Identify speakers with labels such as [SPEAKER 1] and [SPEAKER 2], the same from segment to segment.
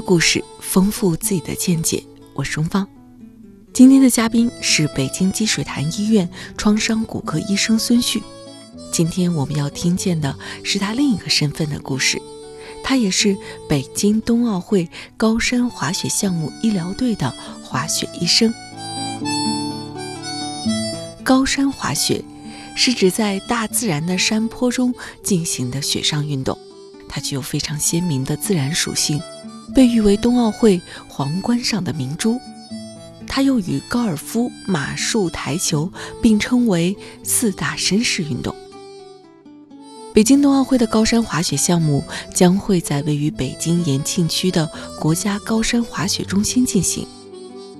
[SPEAKER 1] 故事，丰富自己的见解。我是钟芳，今天的嘉宾是北京积水潭医院创伤骨科医生孙旭。今天我们要听见的是他另一个身份的故事，他也是北京冬奥会高山滑雪项目医疗队的滑雪医生。高山滑雪是指在大自然的山坡中进行的雪上运动，它具有非常鲜明的自然属性，被誉为冬奥会皇冠上的明珠。它又与高尔夫、马术、台球并称为四大绅士运动。北京冬奥会的高山滑雪项目将会在位于北京延庆区的国家高山滑雪中心进行，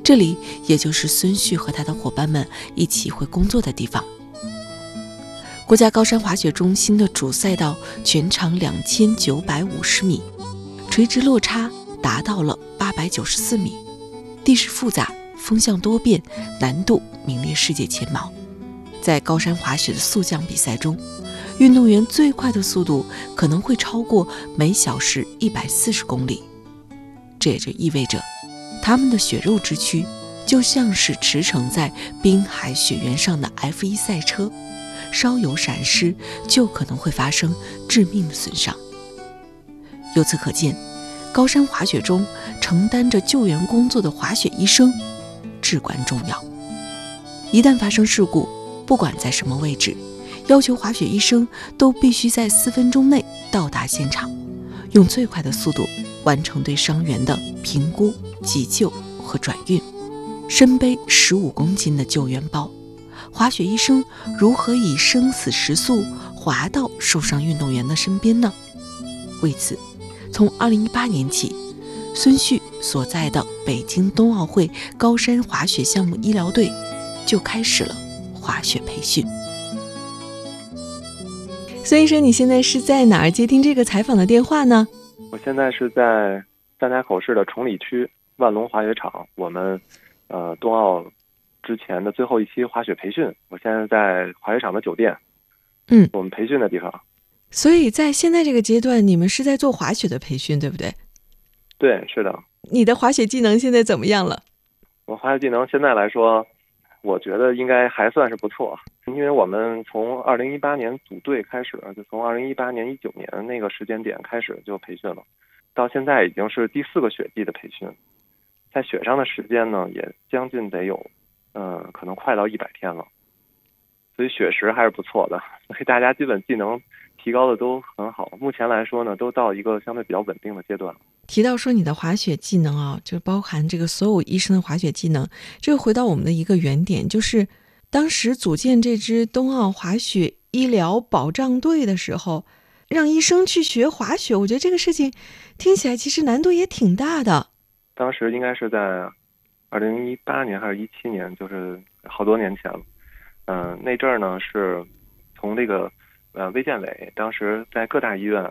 [SPEAKER 1] 这里也就是孙旭和他的伙伴们一起会工作的地方。国家高山滑雪中心的主赛道全长两千九百五十米，垂直落差达到了八百九十四米，地势复杂，风向多变，难度名列世界前茅。在高山滑雪的速降比赛中，运动员最快的速度可能会超过每小时一百四十公里，这也就意味着，他们的血肉之躯就像是驰骋在冰海雪原上的 F1 赛车，稍有闪失就可能会发生致命的损伤。由此可见，高山滑雪中承担着救援工作的滑雪医生至关重要。一旦发生事故，不管在什么位置。要求滑雪医生都必须在四分钟内到达现场，用最快的速度完成对伤员的评估、急救和转运。身背十五公斤的救援包，滑雪医生如何以生死时速滑到受伤运动员的身边呢？为此，从2018年起，孙旭所在的北京冬奥会高山滑雪项目医疗队就开始了滑雪培训。孙医生，你现在是在哪儿接听这个采访的电话呢？
[SPEAKER 2] 我现在是在张家口市的崇礼区万隆滑雪场，我们呃冬奥之前的最后一期滑雪培训。我现在在滑雪场的酒店，
[SPEAKER 1] 嗯，
[SPEAKER 2] 我们培训的地方。
[SPEAKER 1] 所以在现在这个阶段，你们是在做滑雪的培训，对不对？
[SPEAKER 2] 对，是的。
[SPEAKER 1] 你的滑雪技能现在怎么样了？
[SPEAKER 2] 我滑雪技能现在来说。我觉得应该还算是不错，因为我们从二零一八年组队开始，就从二零一八年一九年那个时间点开始就培训了，到现在已经是第四个雪季的培训，在雪上的时间呢也将近得有，嗯，可能快到一百天了，所以雪时还是不错的，所以大家基本技能。提高的都很好，目前来说呢，都到一个相对比较稳定的阶段了。
[SPEAKER 1] 提到说你的滑雪技能啊，就包含这个所有医生的滑雪技能，这个回到我们的一个原点，就是当时组建这支冬奥滑雪医疗保障队的时候，让医生去学滑雪，我觉得这个事情听起来其实难度也挺大的。
[SPEAKER 2] 当时应该是在二零一八年还是一七年，就是好多年前了。嗯，那阵儿呢是从这个。呃，卫健委当时在各大医院，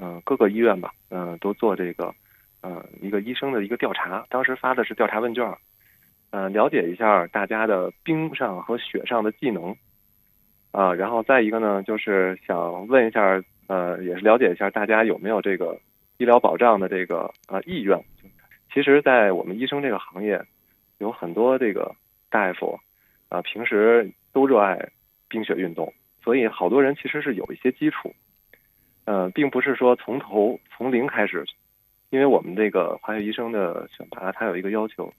[SPEAKER 2] 嗯，各个医院吧，嗯，都做这个，嗯，一个医生的一个调查。当时发的是调查问卷，嗯，了解一下大家的冰上和雪上的技能，啊，然后再一个呢，就是想问一下，呃，也是了解一下大家有没有这个医疗保障的这个呃意愿。其实，在我们医生这个行业，有很多这个大夫，啊，平时都热爱冰雪运动。所以好多人其实是有一些基础，呃，并不是说从头从零开始，因为我们这个滑雪医生的选拔，它有一个要求，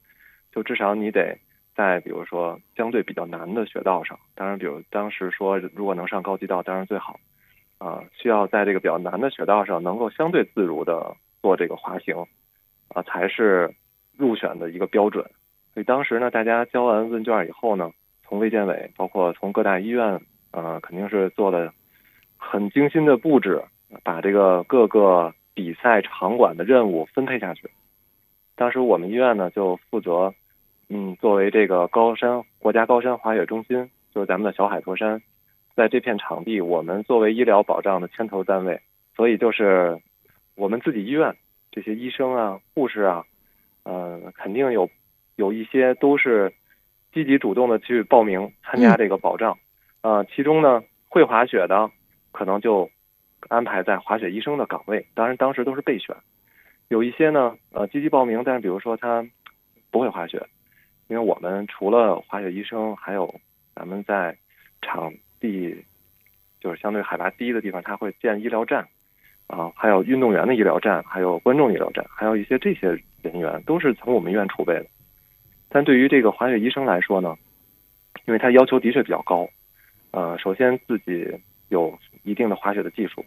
[SPEAKER 2] 就至少你得在比如说相对比较难的雪道上，当然，比如当时说如果能上高级道，当然最好，啊，需要在这个比较难的雪道上能够相对自如的做这个滑行，啊，才是入选的一个标准。所以当时呢，大家交完问卷以后呢，从卫健委，包括从各大医院。呃，肯定是做了很精心的布置，把这个各个比赛场馆的任务分配下去。当时我们医院呢就负责，嗯，作为这个高山国家高山滑雪中心，就是咱们的小海坨山，在这片场地，我们作为医疗保障的牵头单位，所以就是我们自己医院这些医生啊、护士啊，呃，肯定有有一些都是积极主动的去报名参加这个保障。呃，其中呢，会滑雪的可能就安排在滑雪医生的岗位，当然当时都是备选。有一些呢，呃，积极报名，但是比如说他不会滑雪，因为我们除了滑雪医生，还有咱们在场地就是相对海拔低的地方，他会建医疗站，啊，还有运动员的医疗站，还有观众医疗站，还有一些这些人员都是从我们医院储备的。但对于这个滑雪医生来说呢，因为他要求的确比较高，呃，首先自己有一定的滑雪的技术。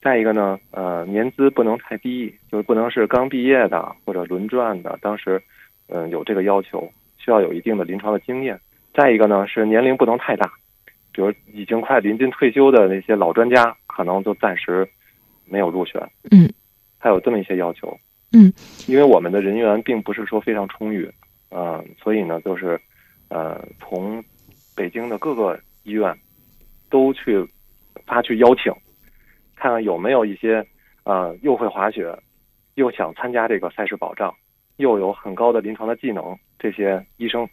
[SPEAKER 2] 再一个呢，呃，年资不能太低，就是不能是刚毕业的或者轮转的。当时，嗯，有这个要求，需要有一定的临床的经验。再一个呢，是年龄不能太大，比如已经快临近退休的那些老专家，可能就暂时没有入选。
[SPEAKER 1] 嗯，
[SPEAKER 2] 还有这么一些要求。
[SPEAKER 1] 嗯，
[SPEAKER 2] 因为我们的人员并不是说非常充裕，嗯，所以呢，就是呃，从北京的各个医院都去发去邀请。看看有没有一些，呃，又会滑雪，又想参加这个赛事保障，又有很高的临床的技能，这些医生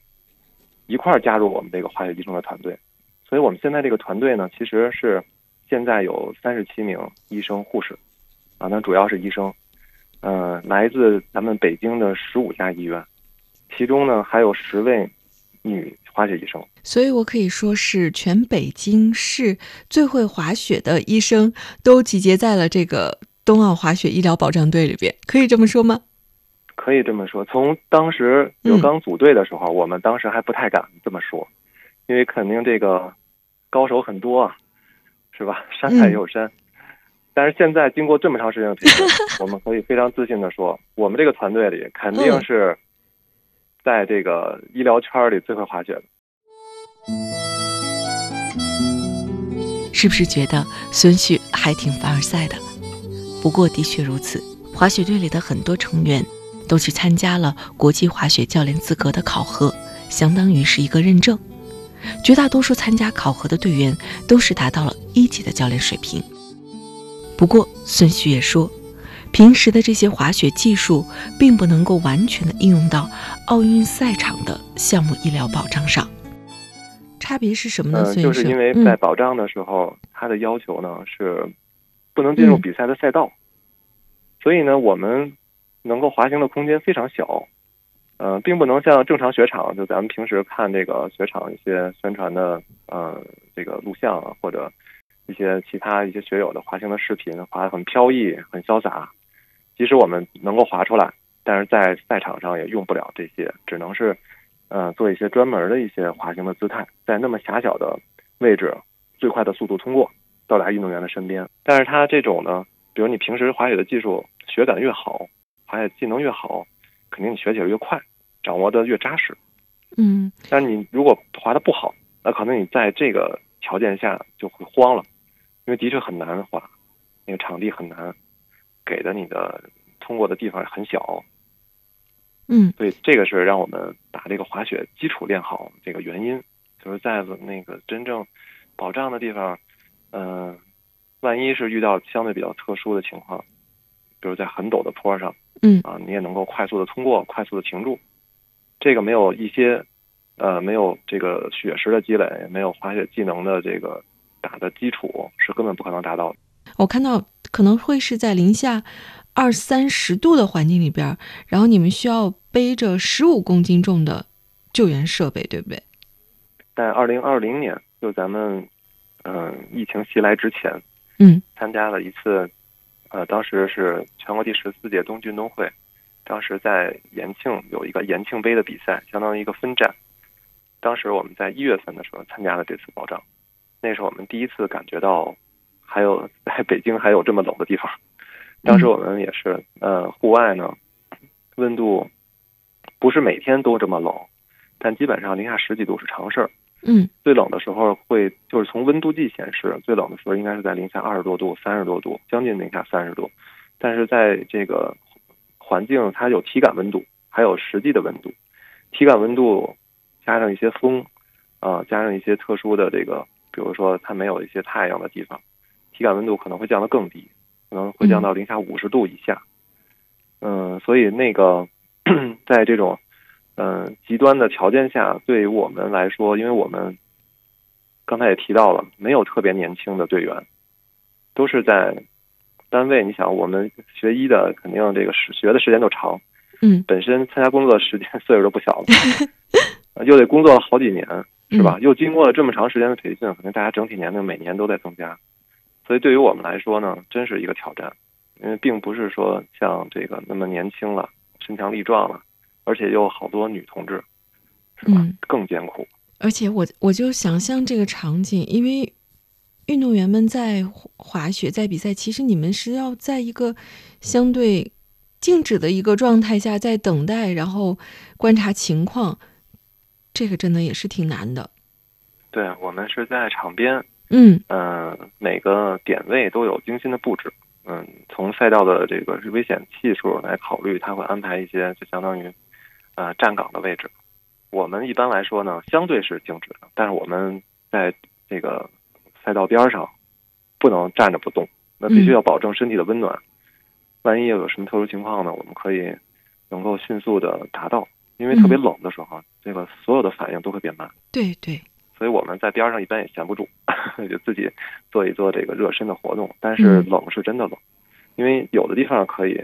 [SPEAKER 2] 一块儿加入我们这个滑雪医生的团队。所以我们现在这个团队呢，其实是现在有三十七名医生护士，啊，那主要是医生，嗯，来自咱们北京的十五家医院，其中呢还有十位。女滑雪医生，
[SPEAKER 1] 所以我可以说是全北京市最会滑雪的医生都集结在了这个冬奥滑雪医疗保障队里边，可以这么说吗？
[SPEAKER 2] 可以这么说。从当时刘刚组队的时候，我们当时还不太敢这么说，因为肯定这个高手很多啊，是吧？山海有山。但是现在经过这么长时间的培训，我们可以非常自信的说，我们这个团队里肯定是。在这个医疗圈里最会滑雪的，
[SPEAKER 1] 是不是觉得孙旭还挺凡尔赛的？不过的确如此，滑雪队里的很多成员都去参加了国际滑雪教练资格的考核，相当于是一个认证。绝大多数参加考核的队员都是达到了一级的教练水平。不过孙旭也说。平时的这些滑雪技术，并不能够完全的应用到奥运赛场的项目医疗保障上。差别是什么呢？
[SPEAKER 2] 嗯，就是因为在保障的时候，它的要求呢是不能进入比赛的赛道，所以呢，我们能够滑行的空间非常小。嗯，并不能像正常雪场，就咱们平时看这个雪场一些宣传的，呃，这个录像或者一些其他一些学友的滑行的视频，滑的很飘逸、很潇洒。即使我们能够滑出来，但是在赛场上也用不了这些，只能是，呃，做一些专门的一些滑行的姿态，在那么狭小的位置，最快的速度通过，到达运动员的身边。但是它这种呢，比如你平时滑雪的技术，学感越好，滑雪技能越好，肯定你学起来越快，掌握的越扎实。
[SPEAKER 1] 嗯。
[SPEAKER 2] 但你如果滑的不好，那可能你在这个条件下就会慌了，因为的确很难滑，那个场地很难。给的你的通过的地方很小，
[SPEAKER 1] 嗯，
[SPEAKER 2] 所以这个是让我们把这个滑雪基础练好这个原因，就是在那个真正保障的地方，嗯，万一是遇到相对比较特殊的情况，比如在很陡的坡上，
[SPEAKER 1] 嗯，
[SPEAKER 2] 啊，你也能够快速的通过，快速的停住，这个没有一些呃没有这个雪石的积累，没有滑雪技能的这个打的基础，是根本不可能达到的。
[SPEAKER 1] 我看到可能会是在零下二三十度的环境里边，然后你们需要背着十五公斤重的救援设备，对不对？
[SPEAKER 2] 在二零二零年，就咱们嗯疫情袭来之前，
[SPEAKER 1] 嗯，
[SPEAKER 2] 参加了一次，呃，当时是全国第十四届冬季运动会，当时在延庆有一个延庆杯的比赛，相当于一个分站。当时我们在一月份的时候参加了这次保障，那是我们第一次感觉到。还有在北京还有这么冷的地方，当时我们也是，呃，户外呢，温度不是每天都这么冷，但基本上零下十几度是常事儿。
[SPEAKER 1] 嗯，
[SPEAKER 2] 最冷的时候会就是从温度计显示，最冷的时候应该是在零下二十多度、三十多度，将近零下三十度。但是在这个环境，它有体感温度，还有实际的温度。体感温度加上一些风，啊，加上一些特殊的这个，比如说它没有一些太阳的地方。体感温度可能会降得更低，可能会降到零下五十度以下。嗯，所以那个 在这种嗯极端的条件下，对于我们来说，因为我们刚才也提到了，没有特别年轻的队员，都是在单位，你想我们学医的肯定这个时学的时间就长，
[SPEAKER 1] 嗯
[SPEAKER 2] 本身参加工作的时间岁数都不小了，呃又得工作了好几年，是吧？又经过了这么长时间的培训，可能大家整体年龄每年都在增加，所以对于我们来说呢，真是一个挑战，因为并不是说像这个那么年轻了、身强力壮了，而且又有好多女同志，是吧？
[SPEAKER 1] 嗯
[SPEAKER 2] 更艰苦。
[SPEAKER 1] 而且我我就想象这个场景，因为运动员们在滑雪在比赛，其实你们是要在一个相对静止的一个状态下在等待，然后观察情况，这个真的也是挺难的。
[SPEAKER 2] 对我们是在场边，
[SPEAKER 1] 嗯
[SPEAKER 2] 嗯、每个点位都有精心的布置。嗯，从赛道的这个危险系数来考虑，它会安排一些就相当于呃站岗的位置。我们一般来说呢，相对是静止的，但是我们在这个赛道边上不能站着不动，那必须要保证身体的温暖。万一有什么特殊情况呢，我们可以能够迅速的达到。因为特别冷的时候，这个所有的反应都会变慢。
[SPEAKER 1] 对对，
[SPEAKER 2] 所以我们在边上一般也闲不住，就自己做一做这个热身的活动。但是
[SPEAKER 1] 嗯
[SPEAKER 2] 冷是真的冷，因为有的地方可以，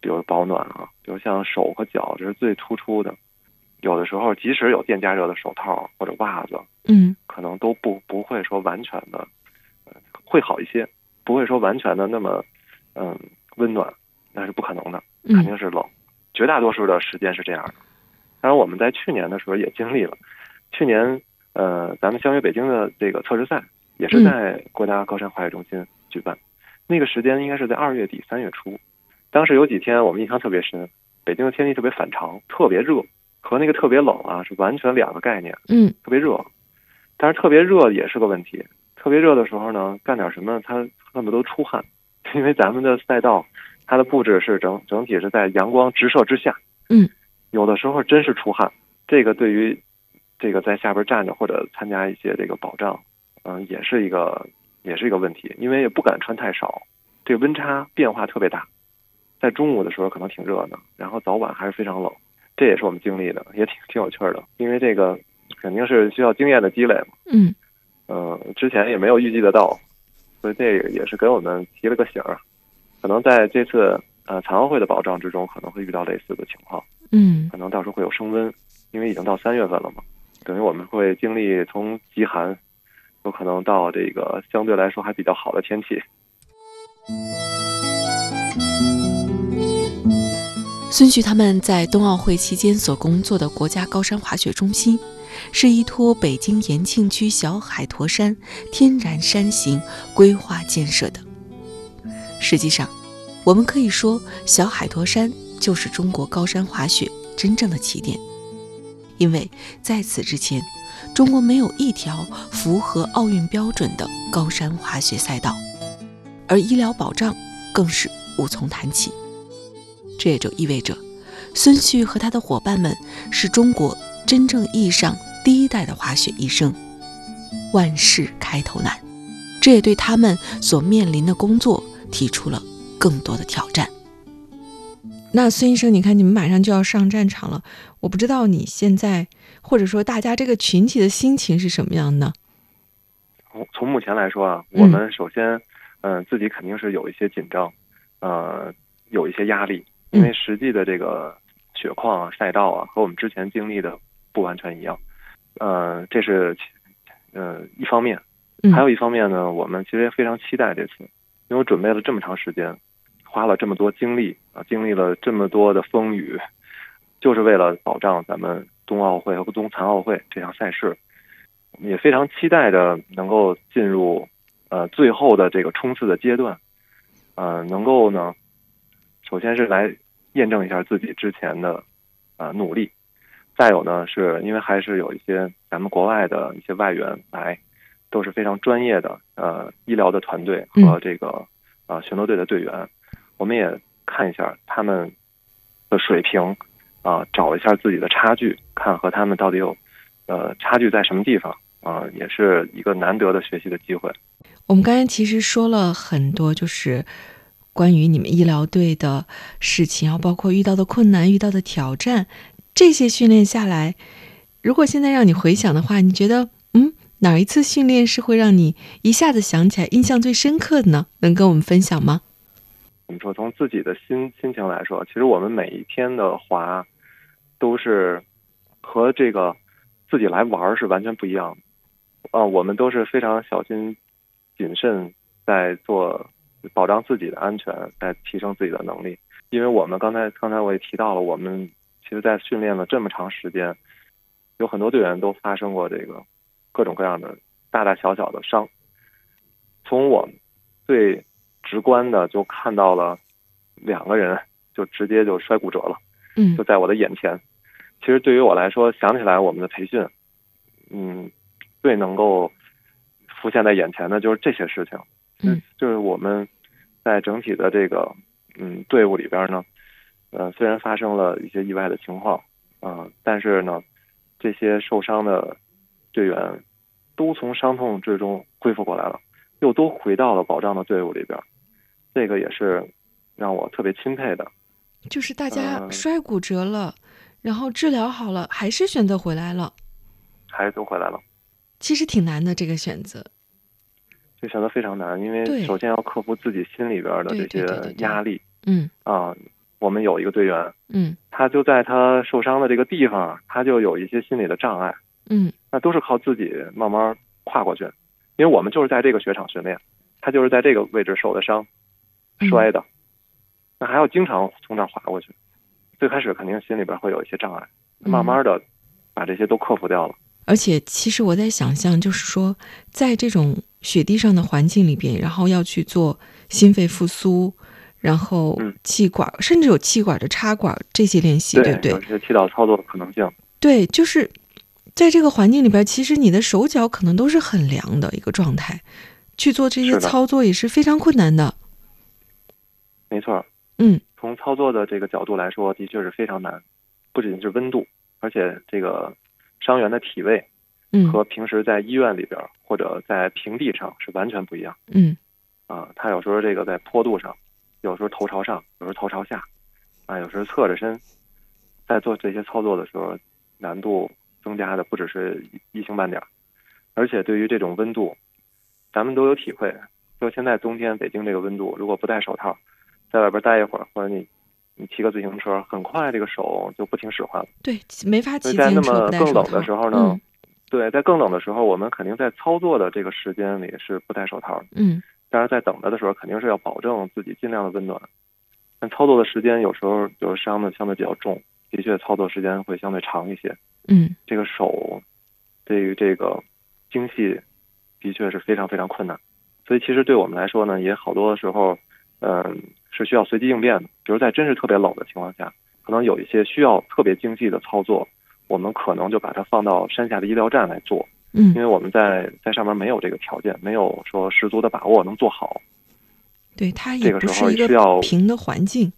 [SPEAKER 2] 比如保暖啊，比如像手和脚，这是最突出的。有的时候即使有电加热的手套或者袜子，
[SPEAKER 1] 嗯
[SPEAKER 2] 可能都不不会说完全的，呃，会好一些，不会说完全的那么，嗯，温暖，那是不可能的，肯
[SPEAKER 1] 嗯
[SPEAKER 2] 定是冷。绝大多数的时间是这样的。当然，我们在去年的时候也经历了，去年呃，咱们相约北京的这个测试赛也是在国家高山滑雪中心举办，那个时间应该是在二月底三月初。当时有几天我们印象特别深，北京的天气特别反常，特别热，和那个特别冷啊是完全两个概念。
[SPEAKER 1] 嗯
[SPEAKER 2] 特别热，但是特别热也是个问题。特别热的时候呢，干点什么他恨不得都出汗，因为咱们的赛道它的布置是整整体是在阳光直射之下，
[SPEAKER 1] 嗯，
[SPEAKER 2] 有的时候真是出汗。这个对于这个在下边站着或者参加一些这个保障，嗯、也是一个也是一个问题，因为也不敢穿太少，这个温差变化特别大。在中午的时候可能挺热的，然后早晚还是非常冷，这也是我们经历的，也挺挺有趣的。因为这个肯定是需要经验的积累嘛，
[SPEAKER 1] 嗯。
[SPEAKER 2] 呃、之前也没有预计得到，所以这个也是给我们提了个醒儿，可能在这次呃残奥会的保障之中，可能会遇到类似的情况，
[SPEAKER 1] 嗯。
[SPEAKER 2] 可能到时候会有升温，因为已经到三月份了嘛，等于我们会经历从极寒，有可能到这个相对来说还比较好的天气。
[SPEAKER 1] 孙旭他们在冬奥会期间所工作的国家高山滑雪中心，是依托北京延庆区小海坨山天然山形规划建设的。实际上，我们可以说，小海坨山就是中国高山滑雪真正的起点，因为在此之前，中国没有一条符合奥运标准的高山滑雪赛道，而医疗保障更是无从谈起。这也就意味着，孙旭和他的伙伴们是中国真正意义上第一代的滑雪医生。万事开头难，这也对他们所面临的工作提出了更多的挑战。那孙医生，你看你们马上就要上战场了，我不知道你现在或者说大家这个群体的心情是什么样呢？
[SPEAKER 2] 从从目前来说啊，
[SPEAKER 1] 嗯。
[SPEAKER 2] 我们首先，嗯、自己肯定是有一些紧张，呃，有一些压力，因为实际的这个雪况啊、赛道啊，和我们之前经历的不完全一样，呃，这是，呃，一方面，
[SPEAKER 1] 嗯。
[SPEAKER 2] 还有一方面呢，我们其实非常期待这次，因为我准备了这么长时间，花了这么多精力啊，经历了这么多的风雨，就是为了保障咱们冬奥会和冬残奥会这项赛事。我们也非常期待着能够进入呃最后的这个冲刺的阶段，呃，能够呢，首先是来验证一下自己之前的呃努力，再有呢，是因为还是有一些咱们国外的一些外援来，都是非常专业的呃医疗的团队和这个呃巡逻队的队员，我们也看一下他们的水平啊、找一下自己的差距，看和他们到底有呃差距在什么地方啊、也是一个难得的学习的机会。
[SPEAKER 1] 我们刚才其实说了很多，就是关于你们医疗队的事情，然后包括遇到的困难、遇到的挑战，这些训练下来，如果现在让你回想的话，你觉得，嗯，哪一次训练是会让你一下子想起来、印象最深刻的呢？能跟我们分享吗？
[SPEAKER 2] 怎么说？从自己的心心情来说，其实我们每一天的滑都是和这个自己来玩是完全不一样的。啊、我们都是非常小心谨慎在做保障自己的安全，在提升自己的能力。因为我们刚才刚才我也提到了，我们其实在训练了这么长时间，有很多队员都发生过这个各种各样的大大小小的伤。从我最直观的就看到了两个人就直接就摔骨折了，
[SPEAKER 1] 嗯
[SPEAKER 2] 就在我的眼前。其实对于我来说，想起来我们的培训，嗯，最能够浮现在眼前的就是这些事情。
[SPEAKER 1] 嗯，
[SPEAKER 2] 就是我们在整体的这个嗯队伍里边呢，呃，虽然发生了一些意外的情况，啊、但是呢，这些受伤的队员都从伤痛之中恢复过来了，又都回到了保障的队伍里边，这个也是让我特别钦佩的。
[SPEAKER 1] 就是大家
[SPEAKER 2] 呃
[SPEAKER 1] 摔骨折了，然后治疗好了，还是选择回来了，
[SPEAKER 2] 还是都回来了，
[SPEAKER 1] 其实挺难的这个选择。
[SPEAKER 2] 这选择非常难，因为首先要克服自己心里边的这些压力
[SPEAKER 1] 嗯
[SPEAKER 2] 啊。我们有一个队员，
[SPEAKER 1] 嗯
[SPEAKER 2] 他就在他受伤的这个地方，他就有一些心理的障碍，
[SPEAKER 1] 嗯
[SPEAKER 2] 那都是靠自己慢慢跨过去。因为我们就是在这个雪场训练，他就是在这个位置受的伤，
[SPEAKER 1] 嗯
[SPEAKER 2] 摔的，那还要经常从这儿滑过去。最开始肯定心里边会有一些障碍，
[SPEAKER 1] 嗯
[SPEAKER 2] 慢慢的把这些都克服掉了。
[SPEAKER 1] 而且，其实我在想象，就是说，在这种雪地上的环境里边，然后要去做心肺复苏，然后
[SPEAKER 2] 嗯
[SPEAKER 1] 气管，甚至有气管的插管这些练习，对不对
[SPEAKER 2] 有？些气道操作的可能性。
[SPEAKER 1] 对，就是在这个环境里边，其实你的手脚可能都是很凉的一个状态，去做这些操作也是非常困难的。
[SPEAKER 2] 没错，
[SPEAKER 1] 嗯
[SPEAKER 2] 从操作的这个角度来说，的确是非常难，不仅是温度，而且这个伤员的体位
[SPEAKER 1] 嗯
[SPEAKER 2] 和平时在医院里边或者在平地上是完全不一样
[SPEAKER 1] 嗯
[SPEAKER 2] 啊。他有时候这个在坡度上，有时候头朝上，有时候头朝下，啊，有时候侧着身，在做这些操作的时候，难度增加的不只是一星半点儿，而且对于这种温度，咱们都有体会。就现在冬天北京这个温度，如果不戴手套，在外边待一会儿，或者你你骑个自行车，很快这个手就不听使唤了。
[SPEAKER 1] 对，没法骑自行车在那
[SPEAKER 2] 么更冷。的时候呢，
[SPEAKER 1] 嗯
[SPEAKER 2] 对，在更冷的时候，我们肯定在操作的这个时间里是不戴手套的。
[SPEAKER 1] 嗯
[SPEAKER 2] 但是在等着的时候，肯定是要保证自己尽量的温暖。但操作的时间有时候就是伤的相对比较重，的确操作时间会相对长一些。
[SPEAKER 1] 嗯
[SPEAKER 2] 这个手对于这个精细的确是非常非常困难。所以其实对我们来说呢，也好多时候，嗯，是需要随机应变的。比如在真是特别冷的情况下，可能有一些需要特别精细的操作，我们可能就把它放到山下的医疗站来做，
[SPEAKER 1] 嗯
[SPEAKER 2] 因为我们在在上面没有这个条件，没有说十足的把握能做好。
[SPEAKER 1] 对，它
[SPEAKER 2] 这个时
[SPEAKER 1] 也不是一个
[SPEAKER 2] 候需要
[SPEAKER 1] 平的环境。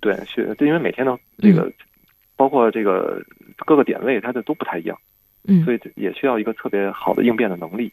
[SPEAKER 2] 对，是因为每天的这个，
[SPEAKER 1] 嗯
[SPEAKER 2] 包括这个各个点位，它的都不太一样，
[SPEAKER 1] 嗯
[SPEAKER 2] 所以也需要一个特别好的应变的能力。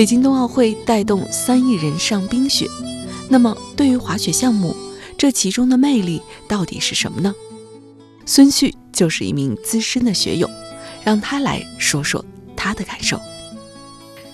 [SPEAKER 1] 北京冬奥会带动三亿人上冰雪，那么对于滑雪项目，这其中的魅力到底是什么呢？孙旭就是一名资深的雪友，让他来说说他的感受。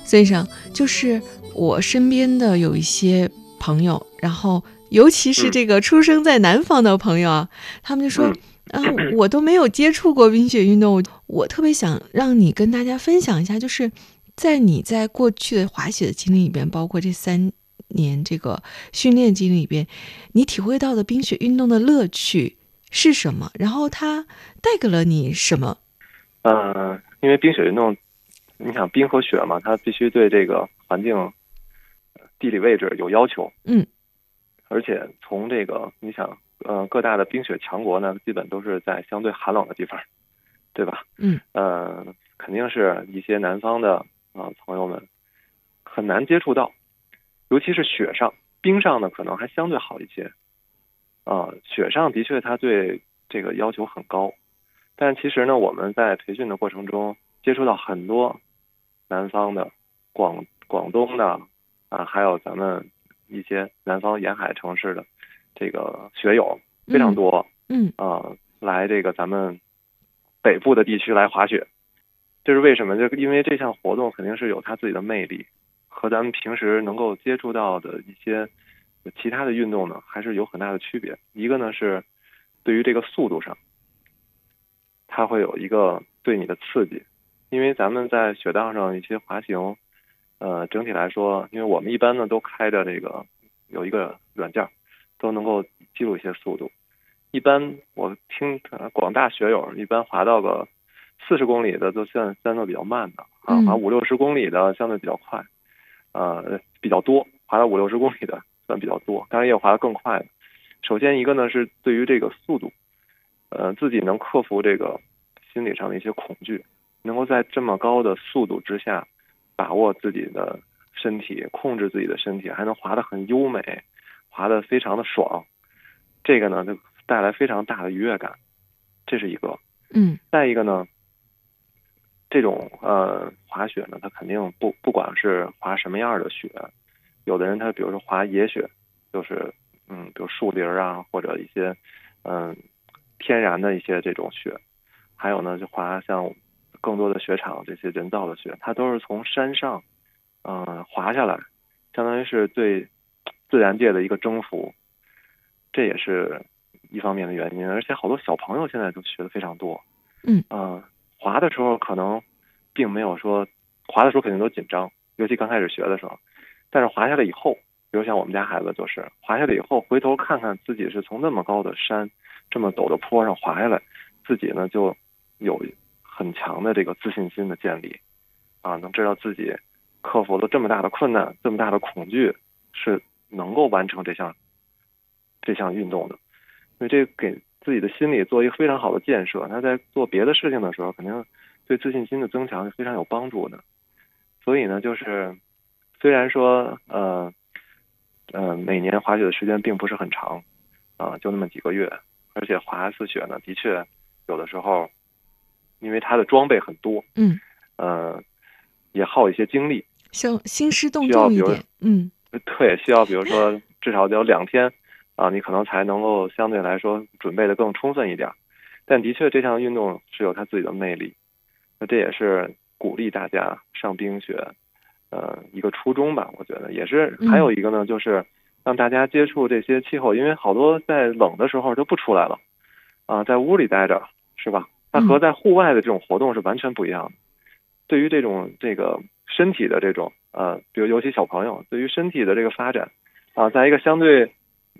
[SPEAKER 1] 所以上就是我身边的有一些朋友，然后尤其是
[SPEAKER 2] 嗯
[SPEAKER 1] 这个出生在南方的朋友啊，他们就说。
[SPEAKER 2] 嗯
[SPEAKER 1] 啊，我都没有接触过冰雪运动，我我特别想让你跟大家分享一下，就是在你在过去的滑雪的经历里边，包括这三年这个训练经历里边，你体会到的冰雪运动的乐趣是什么？然后它带给了你什么？
[SPEAKER 2] 呃，因为冰雪运动，你想冰和雪嘛，它必须对这个环境、呃地理位置有要求。
[SPEAKER 1] 嗯。
[SPEAKER 2] 而且从这个你想，呃，各大的冰雪强国呢，基本都是在相对寒冷的地方，对吧？
[SPEAKER 1] 嗯，
[SPEAKER 2] 呃，肯定是一些南方的啊朋友们很难接触到，尤其是雪上、冰上呢，可能还相对好一些。啊，雪上的确它对这个要求很高，但其实呢，我们在培训的过程中接触到很多南方的、广广东的啊，还有咱们一些南方沿海城市的这个学友非常多，
[SPEAKER 1] 嗯
[SPEAKER 2] 啊，来这个咱们北部的地区来滑雪，这是为什么？就因为这项活动肯定是有它自己的魅力，和咱们平时能够接触到的一些。其他的运动呢，还是有很大的区别。一个呢是对于这个速度上，它会有一个对你的刺激，因为咱们在雪道上一些滑行，呃，整体来说，因为我们一般呢都开着这个有一个软件，都能够记录一些速度。一般我听广大学友一般滑到个四十公里的都算相对比较慢的啊，滑五六十公里的相对比较快，呃，比较多，滑到五六十公里的。算比较多，当然也有滑得更快的。首先一个呢是对于这个速度，呃，自己能克服这个心理上的一些恐惧，能够在这么高的速度之下把握自己的身体，控制自己的身体，还能滑得很优美，滑得非常的爽。这个呢就带来非常大的愉悦感，这是一个。
[SPEAKER 1] 嗯。
[SPEAKER 2] 再一个呢，这种呃滑雪呢，它肯定不不管是滑什么样的雪。有的人他比如说滑野雪，就是嗯，比如树林啊，或者一些嗯天然的一些这种雪，还有呢就滑像更多的雪场这些人造的雪，它都是从山上嗯滑下来，相当于是对自然界的一个征服，这也是一方面的原因。而且好多小朋友现在都学的非常多，
[SPEAKER 1] 嗯
[SPEAKER 2] 啊，滑的时候可能并没有说滑的时候肯定都紧张，尤其刚开始学的时候。但是滑下来以后，比如像我们家孩子就是滑下来以后，回头看看自己是从那么高的山、这么陡的坡上滑下来，自己呢就有很强的这个自信心的建立，啊，能知道自己克服了这么大的困难、这么大的恐惧，是能够完成这项这项运动的，所以这给自己的心理做一个非常好的建设。他在做别的事情的时候，肯定对自信心的增强是非常有帮助的。所以呢，就是。虽然说，呃，呃，每年滑雪的时间并不是很长，啊，就那么几个月，而且滑一次雪呢，的确有的时候，因为他的装备很多，
[SPEAKER 1] 嗯，
[SPEAKER 2] 呃，也耗一些精力，
[SPEAKER 1] 像兴师动众一点，嗯，
[SPEAKER 2] 对，需要比如说至少得有两天，啊，你可能才能够相对来说准备的更充分一点，但的确这项运动是有它自己的魅力，那这也是鼓励大家上冰雪。呃，一个初衷吧，我觉得也是。还有一个呢，就是让大家接触这些气候，因为好多在冷的时候就不出来了，啊，在屋里待着，是吧？它和在户外的这种活动是完全不一样的。对于这种这个身体的这种呃，比如尤其小朋友，对于身体的这个发展啊，在一个相对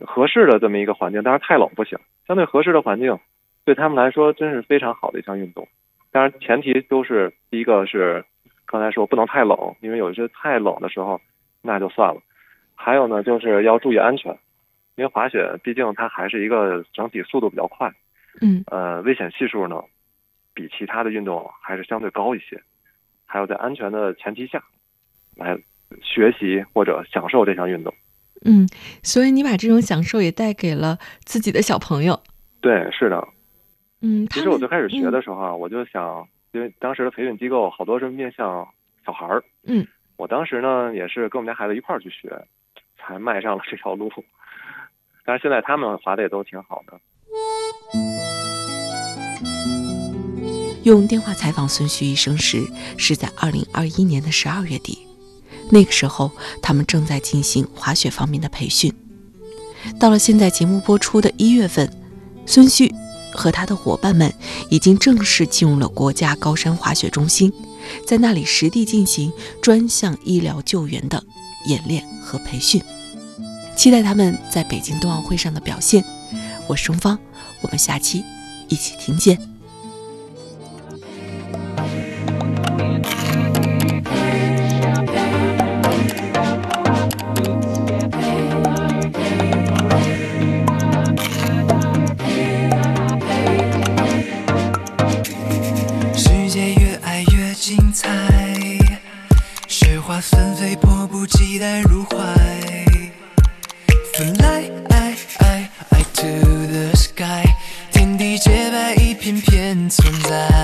[SPEAKER 2] 合适的这么一个环境，当然太冷不行，相对合适的环境对他们来说真是非常好的一项运动。当然前提都是第一个是。刚才说不能太冷，因为有些太冷的时候，那就算了。还有呢，就是要注意安全，因为滑雪毕竟它还是一个整体速度比较快，
[SPEAKER 1] 嗯，
[SPEAKER 2] 呃，危险系数呢比其他的运动还是相对高一些。还有在安全的前提下来学习或者享受这项运动。
[SPEAKER 1] 嗯，所以你把这种享受也带给了自己的小朋友。
[SPEAKER 2] 对，是的。
[SPEAKER 1] 嗯，
[SPEAKER 2] 其实我最开始学的时候啊，我就想。因为当时的培训机构好多是面向小孩儿，
[SPEAKER 1] 嗯，
[SPEAKER 2] 我当时呢也是跟我们家孩子一块儿去学，才迈上了这条路。但是现在他们滑的也都挺好的。
[SPEAKER 1] 用电话采访孙旭医生时，是在二零二一年的十二月底，那个时候他们正在进行滑雪方面的培训。到了现在节目播出的一月份，孙旭。和他的伙伴们已经正式进入了国家高山滑雪中心，在那里实地进行专项医疗救援的演练和培训，期待他们在北京冬奥会上的表现。我是钟芳，我们下期一起听见。
[SPEAKER 3] 期待入怀 fly i i i to the sky 天地洁白一片片存在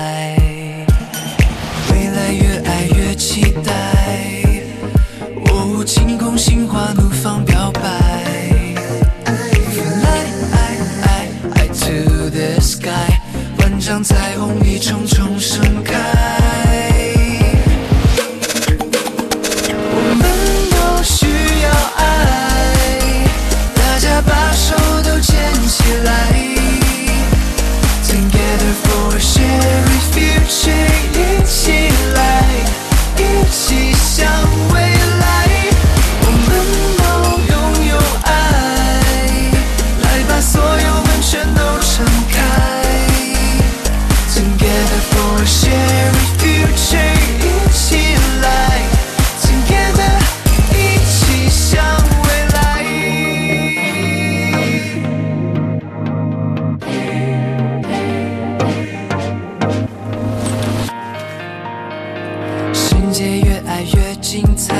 [SPEAKER 3] 界越爱越精彩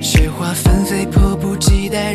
[SPEAKER 3] 雪花纷飞迫不及待